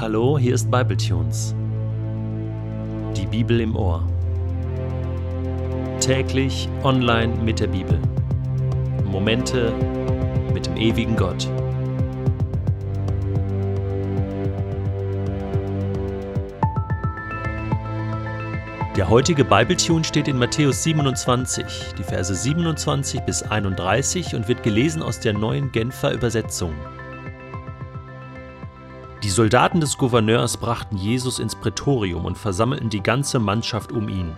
Hallo, hier ist Bibletunes. Die Bibel im Ohr. Täglich online mit der Bibel. Momente mit dem ewigen Gott. Der heutige Bibletune steht in Matthäus 27, die Verse 27 bis 31 und wird gelesen aus der neuen Genfer Übersetzung. Die Soldaten des Gouverneurs brachten Jesus ins Prätorium und versammelten die ganze Mannschaft um ihn.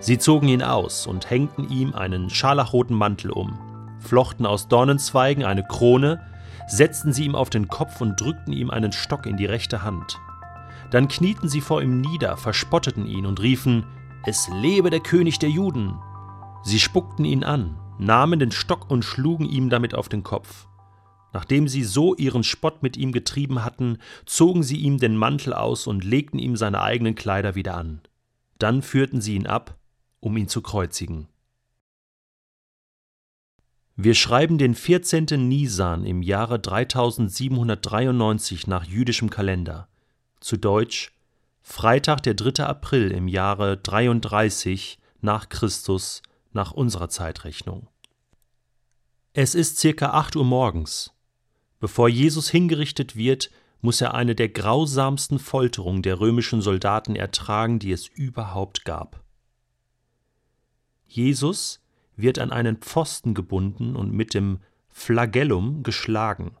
Sie zogen ihn aus und hängten ihm einen scharlachroten Mantel um, flochten aus Dornenzweigen eine Krone, setzten sie ihm auf den Kopf und drückten ihm einen Stock in die rechte Hand. Dann knieten sie vor ihm nieder, verspotteten ihn und riefen, Es lebe der König der Juden. Sie spuckten ihn an, nahmen den Stock und schlugen ihm damit auf den Kopf. Nachdem sie so ihren Spott mit ihm getrieben hatten, zogen sie ihm den Mantel aus und legten ihm seine eigenen Kleider wieder an. Dann führten sie ihn ab, um ihn zu kreuzigen. Wir schreiben den 14. Nisan im Jahre 3793 nach jüdischem Kalender. Zu Deutsch Freitag der 3. April im Jahre 33 nach Christus nach unserer Zeitrechnung. Es ist circa 8 Uhr morgens. Bevor Jesus hingerichtet wird, muss er eine der grausamsten Folterungen der römischen Soldaten ertragen, die es überhaupt gab. Jesus wird an einen Pfosten gebunden und mit dem Flagellum geschlagen,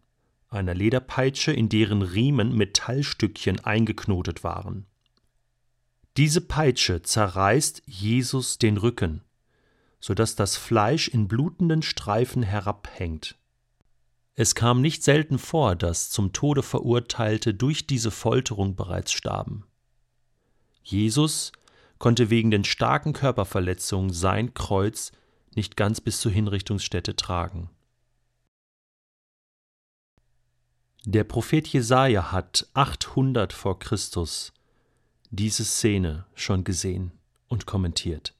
einer Lederpeitsche, in deren Riemen Metallstückchen eingeknotet waren. Diese Peitsche zerreißt Jesus den Rücken, so dass das Fleisch in blutenden Streifen herabhängt. Es kam nicht selten vor, dass zum Tode Verurteilte durch diese Folterung bereits starben. Jesus konnte wegen den starken Körperverletzungen sein Kreuz nicht ganz bis zur Hinrichtungsstätte tragen. Der Prophet Jesaja hat 800 vor Christus diese Szene schon gesehen und kommentiert.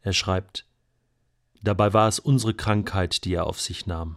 Er schreibt: Dabei war es unsere Krankheit, die er auf sich nahm.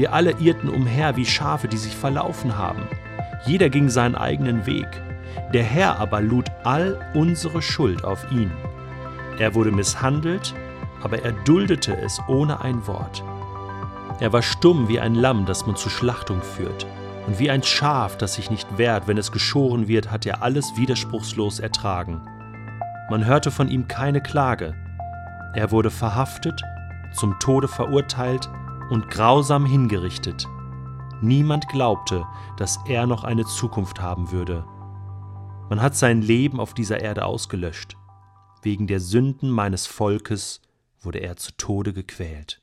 Wir alle irrten umher wie Schafe, die sich verlaufen haben. Jeder ging seinen eigenen Weg. Der Herr aber lud all unsere Schuld auf ihn. Er wurde misshandelt, aber er duldete es ohne ein Wort. Er war stumm wie ein Lamm, das man zur Schlachtung führt. Und wie ein Schaf, das sich nicht wehrt, wenn es geschoren wird, hat er alles widerspruchslos ertragen. Man hörte von ihm keine Klage. Er wurde verhaftet, zum Tode verurteilt, und grausam hingerichtet. Niemand glaubte, dass er noch eine Zukunft haben würde. Man hat sein Leben auf dieser Erde ausgelöscht. Wegen der Sünden meines Volkes wurde er zu Tode gequält.